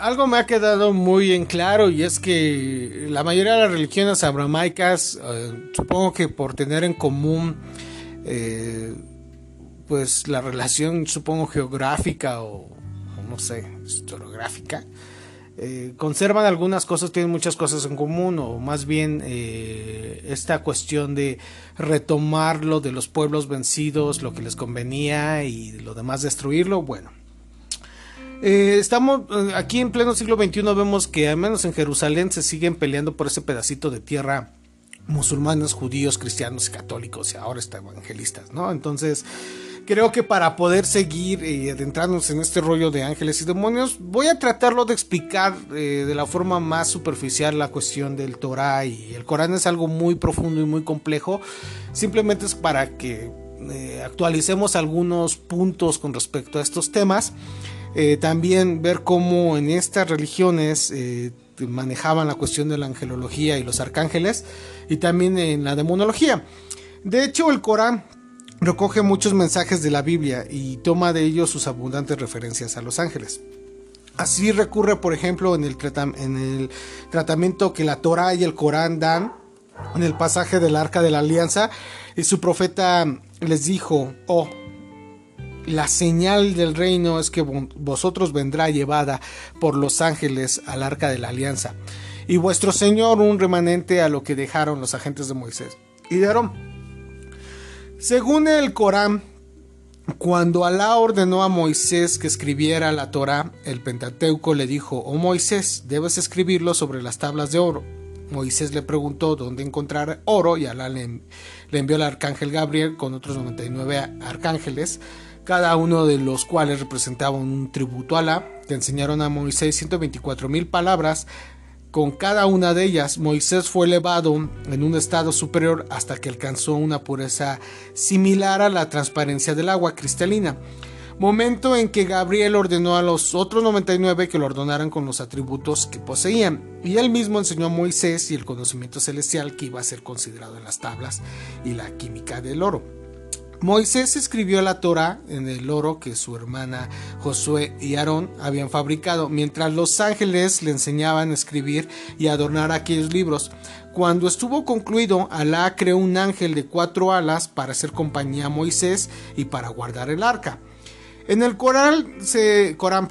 algo me ha quedado muy en claro y es que la mayoría de las religiones abramaicas, eh, supongo que por tener en común eh, pues la relación, supongo geográfica o, no sé, historiográfica, eh, conservan algunas cosas, tienen muchas cosas en común, o más bien esta cuestión de retomar lo de los pueblos vencidos, lo que les convenía y lo demás destruirlo, bueno. Eh, estamos eh, aquí en pleno siglo XXI vemos que al menos en Jerusalén se siguen peleando por ese pedacito de tierra musulmanes, judíos, cristianos y católicos y ahora está evangelistas, ¿no? Entonces creo que para poder seguir eh, adentrarnos en este rollo de ángeles y demonios voy a tratarlo de explicar de la forma más superficial la cuestión del Torah y el Corán es algo muy profundo y muy complejo simplemente es para que actualicemos algunos puntos con respecto a estos temas eh, también ver cómo en estas religiones eh, manejaban la cuestión de la angelología y los arcángeles y también en la demonología. De hecho, el Corán recoge muchos mensajes de la Biblia y toma de ellos sus abundantes referencias a los ángeles. Así recurre, por ejemplo, en el, en el tratamiento que la Torah y el Corán dan en el pasaje del arca de la alianza y su profeta les dijo, oh, la señal del reino es que vosotros vendrá llevada por los ángeles al arca de la alianza, y vuestro Señor un remanente a lo que dejaron los agentes de Moisés y de Aarón. Según el Corán, cuando Alá ordenó a Moisés que escribiera la Torah, el Pentateuco le dijo, oh Moisés, debes escribirlo sobre las tablas de oro. Moisés le preguntó dónde encontrar oro y Alá le envió al arcángel Gabriel con otros 99 arcángeles cada uno de los cuales representaba un tributo a Alá, que enseñaron a Moisés 124 mil palabras. Con cada una de ellas, Moisés fue elevado en un estado superior hasta que alcanzó una pureza similar a la transparencia del agua cristalina. Momento en que Gabriel ordenó a los otros 99 que lo ordenaran con los atributos que poseían, y él mismo enseñó a Moisés y el conocimiento celestial que iba a ser considerado en las tablas y la química del oro. Moisés escribió la Torah en el oro que su hermana Josué y Aarón habían fabricado, mientras los ángeles le enseñaban a escribir y adornar aquellos libros. Cuando estuvo concluido, Alá creó un ángel de cuatro alas para hacer compañía a Moisés y para guardar el arca. En el Corán se, Corán,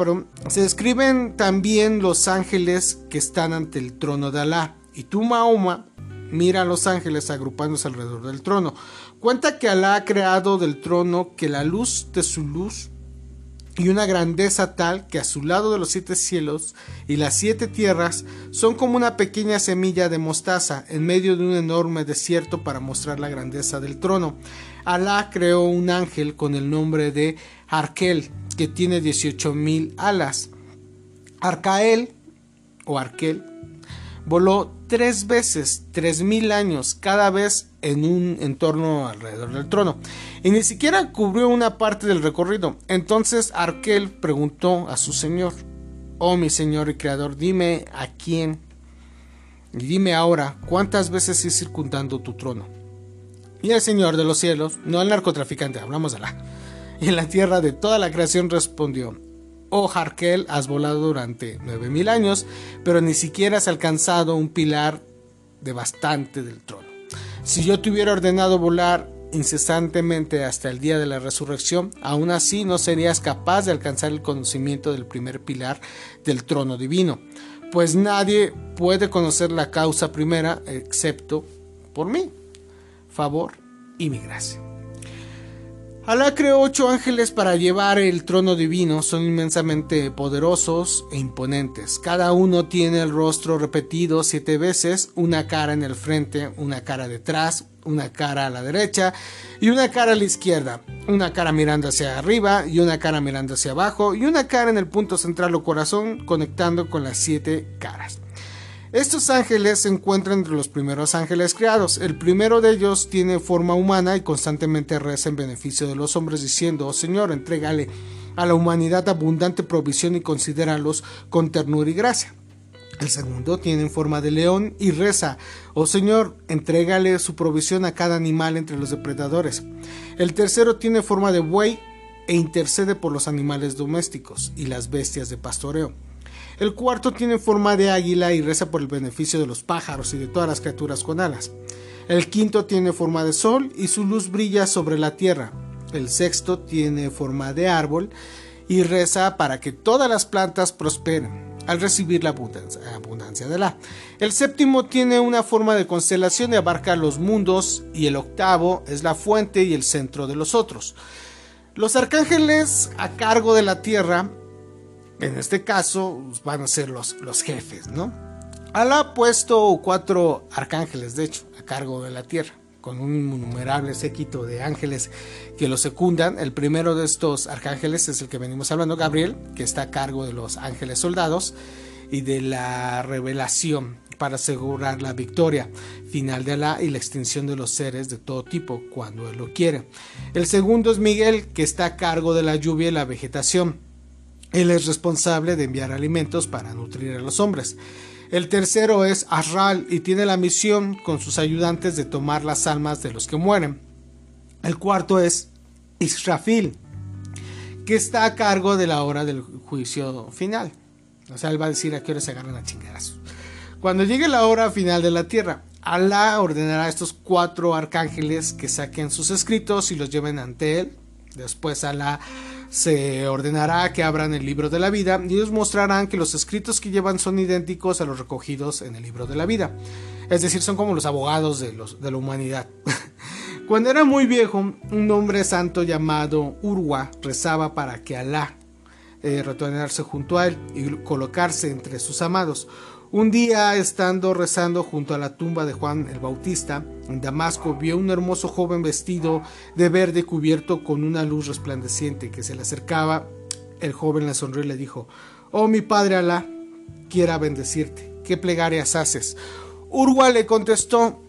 se describen también los ángeles que están ante el trono de Alá. Y tú, Mahoma, mira a los ángeles agrupándose alrededor del trono. Cuenta que Alá ha creado del trono que la luz de su luz y una grandeza tal que a su lado de los siete cielos y las siete tierras son como una pequeña semilla de mostaza en medio de un enorme desierto para mostrar la grandeza del trono. Alá creó un ángel con el nombre de Arkel, que tiene 18 mil alas. Arcael o Arkel voló tres veces, tres mil años, cada vez en un entorno alrededor del trono, y ni siquiera cubrió una parte del recorrido. Entonces Arkel preguntó a su señor, oh mi señor y creador, dime a quién, y dime ahora cuántas veces he circundando tu trono. Y el señor de los cielos, no el narcotraficante, hablamos de la, y en la tierra de toda la creación respondió, Oh Harkel, has volado durante nueve mil años, pero ni siquiera has alcanzado un pilar de bastante del trono. Si yo te hubiera ordenado volar incesantemente hasta el día de la resurrección, aún así no serías capaz de alcanzar el conocimiento del primer pilar del trono divino, pues nadie puede conocer la causa primera excepto por mí, favor y mi gracia. Alá creó ocho ángeles para llevar el trono divino, son inmensamente poderosos e imponentes. Cada uno tiene el rostro repetido siete veces, una cara en el frente, una cara detrás, una cara a la derecha y una cara a la izquierda, una cara mirando hacia arriba y una cara mirando hacia abajo y una cara en el punto central o corazón conectando con las siete caras. Estos ángeles se encuentran entre los primeros ángeles creados. El primero de ellos tiene forma humana y constantemente reza en beneficio de los hombres diciendo, oh Señor, entrégale a la humanidad abundante provisión y considéralos con ternura y gracia. El segundo tiene forma de león y reza, oh Señor, entrégale su provisión a cada animal entre los depredadores. El tercero tiene forma de buey e intercede por los animales domésticos y las bestias de pastoreo. El cuarto tiene forma de águila y reza por el beneficio de los pájaros y de todas las criaturas con alas. El quinto tiene forma de sol y su luz brilla sobre la tierra. El sexto tiene forma de árbol y reza para que todas las plantas prosperen al recibir la abundancia, de la. El séptimo tiene una forma de constelación y abarca los mundos y el octavo es la fuente y el centro de los otros. Los arcángeles a cargo de la tierra, en este caso, van a ser los, los jefes, ¿no? Alá ha puesto cuatro arcángeles, de hecho, a cargo de la tierra con un innumerable séquito de ángeles que lo secundan. El primero de estos arcángeles es el que venimos hablando, Gabriel, que está a cargo de los ángeles soldados y de la revelación para asegurar la victoria final de Alá y la extinción de los seres de todo tipo cuando él lo quiere. El segundo es Miguel, que está a cargo de la lluvia y la vegetación. Él es responsable de enviar alimentos para nutrir a los hombres. El tercero es Arral y tiene la misión con sus ayudantes de tomar las almas de los que mueren. El cuarto es Israfil, que está a cargo de la hora del juicio final. O sea, él va a decir a qué hora se agarran a chingadas. Cuando llegue la hora final de la tierra, Alá ordenará a estos cuatro arcángeles que saquen sus escritos y los lleven ante él. Después Alá se ordenará que abran el libro de la vida y ellos mostrarán que los escritos que llevan son idénticos a los recogidos en el libro de la vida. Es decir, son como los abogados de, los, de la humanidad. Cuando era muy viejo, un hombre santo llamado Urwa rezaba para que Alá eh, retornarse junto a él y colocarse entre sus amados. Un día, estando rezando junto a la tumba de Juan el Bautista, en Damasco, vio un hermoso joven vestido de verde cubierto con una luz resplandeciente que se le acercaba. El joven le sonrió y le dijo, Oh mi padre Alá, quiera bendecirte. ¿Qué plegarias haces? Urwa le contestó,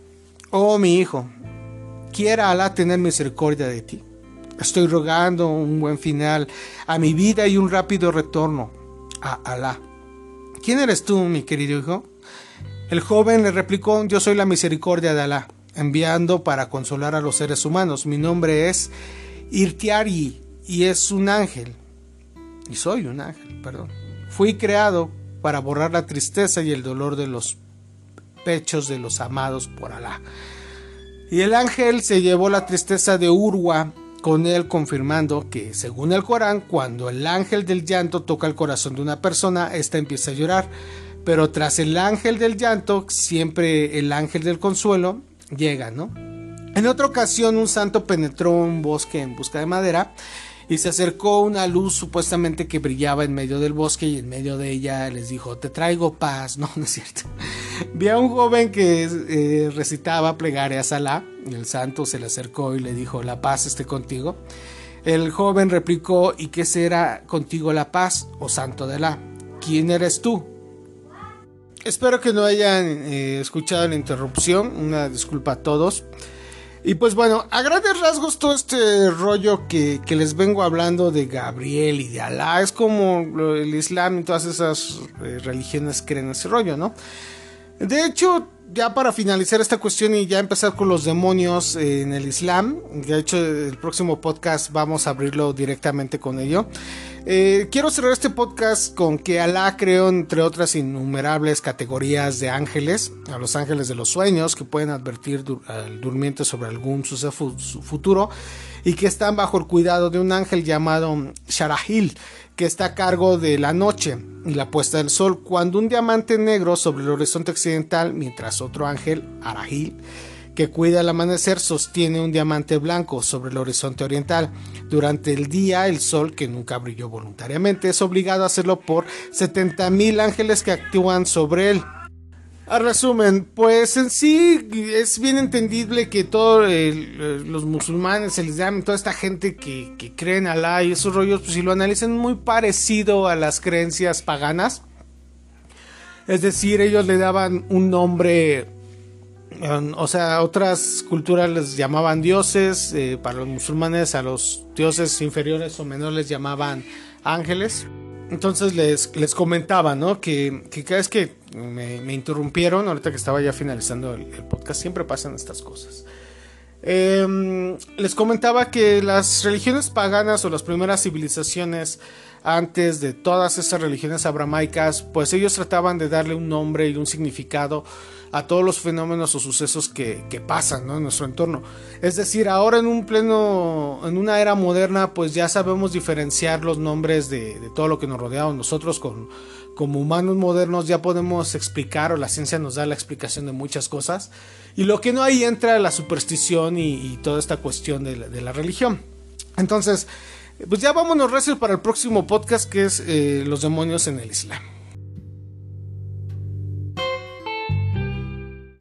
Oh mi hijo, quiera Alá tener misericordia de ti. Estoy rogando un buen final a mi vida y un rápido retorno a Alá. ¿Quién eres tú, mi querido hijo? El joven le replicó, yo soy la misericordia de Alá, enviando para consolar a los seres humanos. Mi nombre es Irtiari y es un ángel. Y soy un ángel, perdón. Fui creado para borrar la tristeza y el dolor de los pechos de los amados por Alá. Y el ángel se llevó la tristeza de Urwa con él confirmando que, según el Corán, cuando el ángel del llanto toca el corazón de una persona, ésta empieza a llorar. Pero tras el ángel del llanto, siempre el ángel del consuelo llega, ¿no? En otra ocasión, un santo penetró un bosque en busca de madera y se acercó una luz supuestamente que brillaba en medio del bosque y en medio de ella les dijo, te traigo paz. No, no es cierto. Vi a un joven que eh, recitaba plegarias a Alá. El santo se le acercó y le dijo, la paz esté contigo. El joven replicó, ¿y qué será contigo la paz, oh santo de Alá? ¿Quién eres tú? Espero que no hayan eh, escuchado la interrupción. Una disculpa a todos. Y pues bueno, a grandes rasgos todo este rollo que, les vengo hablando de Gabriel y de Alá es como el Islam y todas esas eh, religiones creen ese rollo, ¿no? De hecho, ya para finalizar esta cuestión y ya empezar con los demonios en el Islam, de hecho el próximo podcast vamos a abrirlo directamente con ello. Eh, quiero cerrar este podcast con que Alá creó, entre otras innumerables categorías de ángeles, a los ángeles de los sueños, que pueden advertir al durmiente sobre algún suceso futuro y que están bajo el cuidado de un ángel llamado Sharahil, que está a cargo de la noche y la puesta del sol, cuando un diamante negro sobre el horizonte occidental, mientras otro ángel, Arahil, que cuida el amanecer sostiene un diamante blanco sobre el horizonte oriental. Durante el día, el sol, que nunca brilló voluntariamente, es obligado a hacerlo por 70.000 ángeles que actúan sobre él. A resumen, pues en sí es bien entendible que todos los musulmanes, el Islam, toda esta gente que, que cree en Alá y esos rollos, pues si lo analizan muy parecido a las creencias paganas. Es decir, ellos le daban un nombre o sea, otras culturas les llamaban dioses, eh, para los musulmanes a los dioses inferiores o menores les llamaban ángeles. Entonces les, les comentaba, ¿no? Que, cada vez que me, interrumpieron, ahorita que estaba ya finalizando el, podcast, siempre pasan estas cosas. Em, les comentaba que las religiones paganas o las primeras civilizaciones antes de todas esas religiones abramaicas, pues ellos trataban de darle un nombre y un significado a todos los fenómenos o sucesos que, pasan en nuestro entorno. Es decir, ahora en un pleno, en una era moderna, pues ya sabemos diferenciar los nombres de, todo lo que nos rodea. Nosotros con, como humanos modernos ya podemos explicar o la ciencia nos da la explicación de muchas cosas. Y lo que no ahí entra la superstición y, toda esta cuestión de la, religión. Entonces, pues ya vámonos recio para el próximo podcast que es eh, los demonios en el Islam.